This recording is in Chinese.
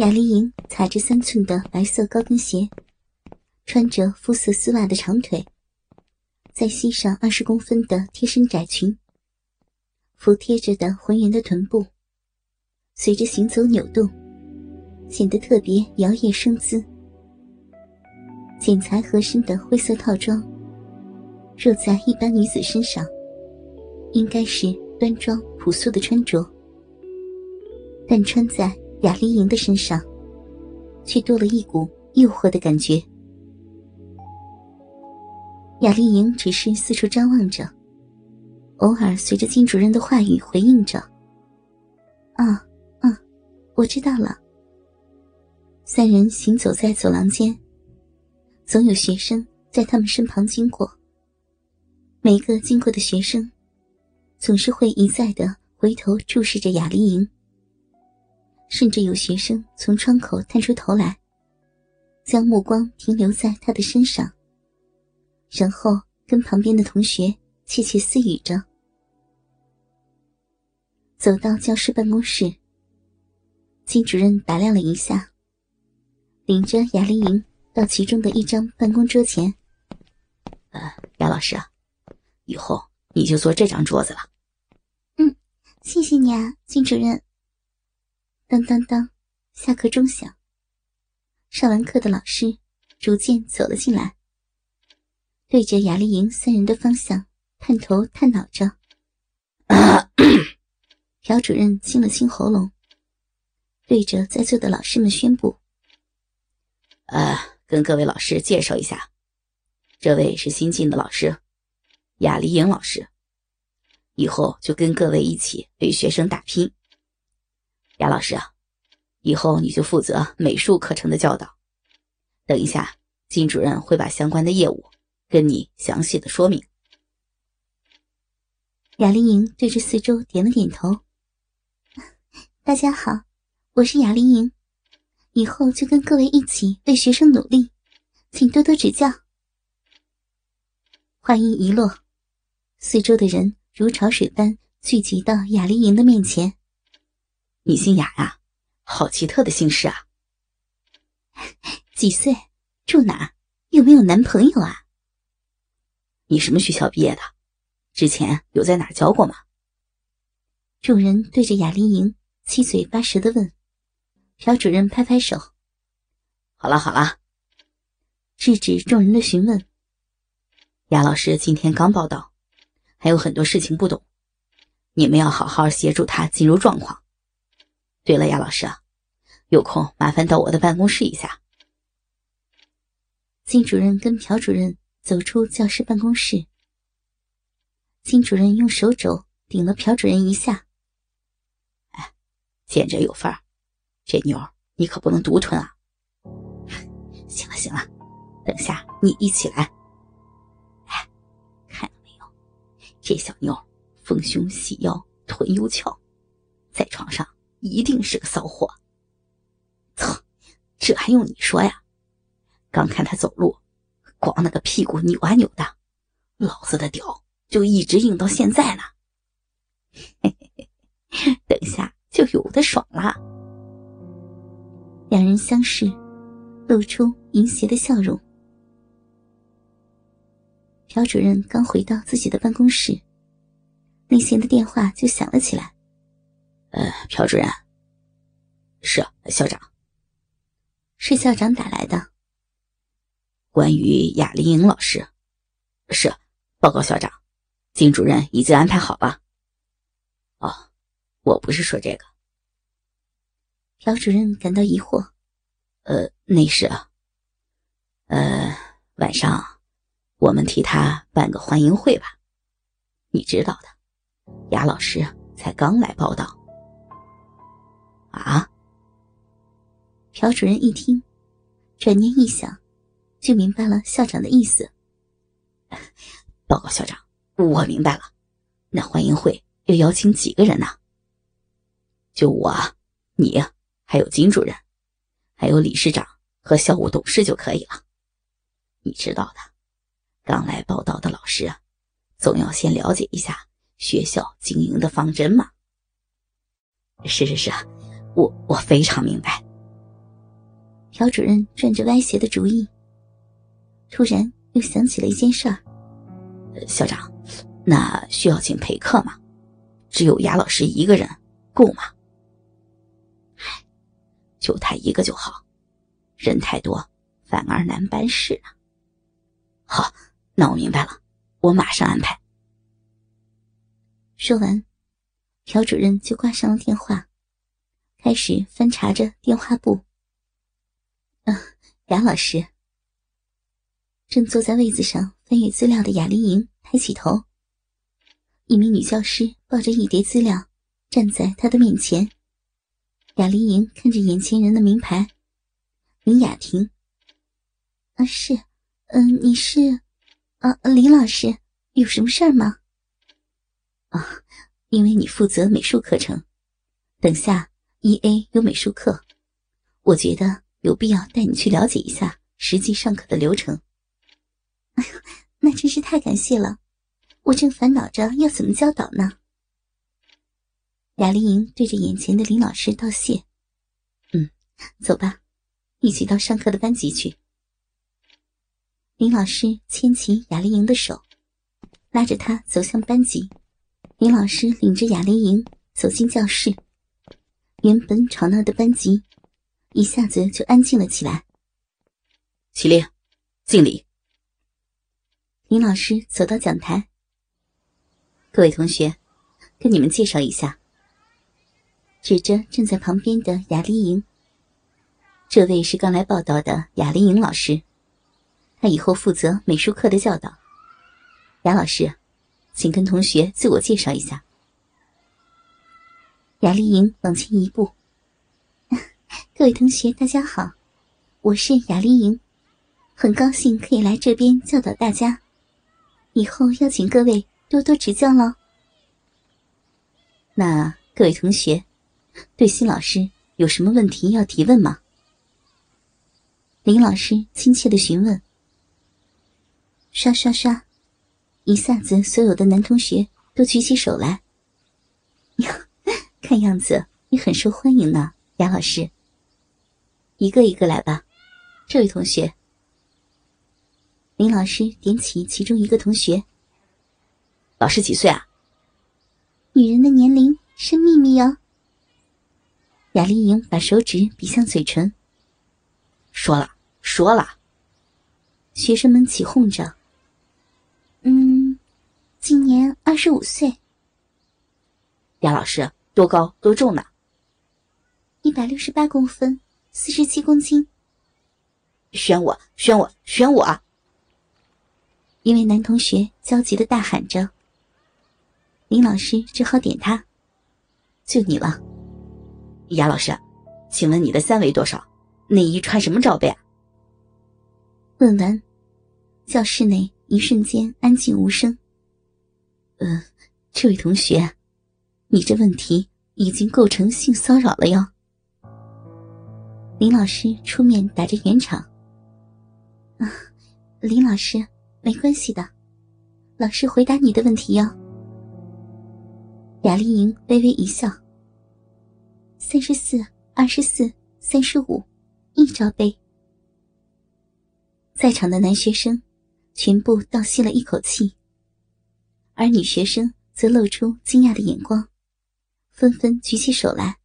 雅丽莹踩着三寸的白色高跟鞋，穿着肤色丝袜的长腿，再系上二十公分的贴身窄裙，服贴着的浑圆的臀部，随着行走扭动，显得特别摇曳生姿。剪裁合身的灰色套装，若在一般女子身上，应该是端庄朴素的穿着，但穿在……雅丽莹的身上，却多了一股诱惑的感觉。雅丽莹只是四处张望着，偶尔随着金主任的话语回应着：“啊，嗯，我知道了。”三人行走在走廊间，总有学生在他们身旁经过。每个经过的学生，总是会一再的回头注视着雅丽莹。甚至有学生从窗口探出头来，将目光停留在他的身上，然后跟旁边的同学窃窃私语着。走到教师办公室，金主任打量了一下，领着雅丽莹到其中的一张办公桌前。呃，雅老师啊，以后你就坐这张桌子了。嗯，谢谢你啊，金主任。当当当，下课钟响。上完课的老师逐渐走了进来，对着雅丽莹三人的方向探头探脑着。朴主任清了清喉咙，对着在座的老师们宣布：“呃，跟各位老师介绍一下，这位是新进的老师，雅丽莹老师，以后就跟各位一起为学生打拼。”雅老师啊，以后你就负责美术课程的教导。等一下，金主任会把相关的业务跟你详细的说明。雅丽莹对着四周点了点头。大家好，我是雅丽莹，以后就跟各位一起为学生努力，请多多指教。话音一落，四周的人如潮水般聚集到雅丽莹的面前。你姓雅呀，好奇特的姓氏啊！几岁？住哪？有没有男朋友啊？你什么学校毕业的？之前有在哪教过吗？众人对着雅丽莹七嘴八舌的问。朴主任拍拍手：“好了好了。”制止众人的询问。雅老师今天刚报道，还有很多事情不懂，你们要好好协助他进入状况。对了，亚老师，有空麻烦到我的办公室一下。金主任跟朴主任走出教师办公室，金主任用手肘顶了朴主任一下。哎，见者有份儿，这妞你可不能独吞啊！行了行了，等下你一起来。哎，看到没有，这小妞丰胸细腰，臀又翘，在床上。一定是个骚货！操，这还用你说呀？刚看他走路，光那个屁股扭啊扭的，老子的屌就一直硬到现在呢。嘿嘿嘿，等下就有的爽了。两人相视，露出淫邪的笑容。朴主任刚回到自己的办公室，内线的电话就响了起来。呃，朴主任，是校长，是校长打来的。关于雅丽莹老师，是报告校长，金主任已经安排好了。哦，我不是说这个。朴主任感到疑惑，呃，那是啊，呃，晚上我们替他办个欢迎会吧，你知道的，雅老师才刚来报道。朴主任一听，转念一想，就明白了校长的意思。报告校长，我明白了。那欢迎会要邀请几个人呢？就我、你，还有金主任，还有理事长和校务董事就可以了。你知道的，刚来报道的老师啊，总要先了解一下学校经营的方针嘛。是是是。我我非常明白，朴主任转着歪斜的主意，突然又想起了一件事儿。校长，那需要请陪客吗？只有雅老师一个人够吗？唉，就他一个就好，人太多反而难办事啊。好，那我明白了，我马上安排。说完，朴主任就挂上了电话，开始翻查着电话簿。嗯，雅老师。正坐在位子上翻阅资料的雅丽莹抬起头，一名女教师抱着一叠资料站在她的面前。雅丽莹看着眼前人的名牌，林雅婷。啊，是，嗯，你是，啊，林老师，有什么事儿吗？啊，因为你负责美术课程，等下一 A 有美术课，我觉得。有必要带你去了解一下实际上课的流程。哎呦，那真是太感谢了！我正烦恼着要怎么教导呢。雅丽莹对着眼前的林老师道谢：“嗯，走吧，一起到上课的班级去。”林老师牵起雅丽莹的手，拉着她走向班级。林老师领着雅丽莹走进教室。原本吵闹的班级。一下子就安静了起来。起立，敬礼。林老师走到讲台，各位同学，跟你们介绍一下，指着站在旁边的雅丽莹。这位是刚来报道的雅丽莹老师，她以后负责美术课的教导。雅老师，请跟同学自我介绍一下。雅丽莹往前一步。各位同学，大家好，我是雅丽莹，很高兴可以来这边教导大家，以后要请各位多多指教喽。那各位同学，对新老师有什么问题要提问吗？林老师亲切的询问。刷刷刷，一下子所有的男同学都举起手来。呀，看样子你很受欢迎呢，雅老师。一个一个来吧，这位同学。林老师点起其中一个同学。老师几岁啊？女人的年龄是秘密哟。雅丽莹把手指比向嘴唇。说了，说了。学生们起哄着。嗯，今年二十五岁。雅老师多高多重呢？一百六十八公分。四十七公斤，选我，选我，选我！一位男同学焦急的大喊着。林老师只好点他，就你了，雅老师，请问你的三围多少？内衣穿什么罩杯啊？问完，教室内一瞬间安静无声。嗯，这位同学，你这问题已经构成性骚扰了哟。林老师出面打着圆场。啊，林老师，没关系的，老师回答你的问题哟。雅丽莹微微一笑。三十四、二十四、三十五，一罩杯。在场的男学生全部倒吸了一口气，而女学生则露出惊讶的眼光，纷纷举起手来。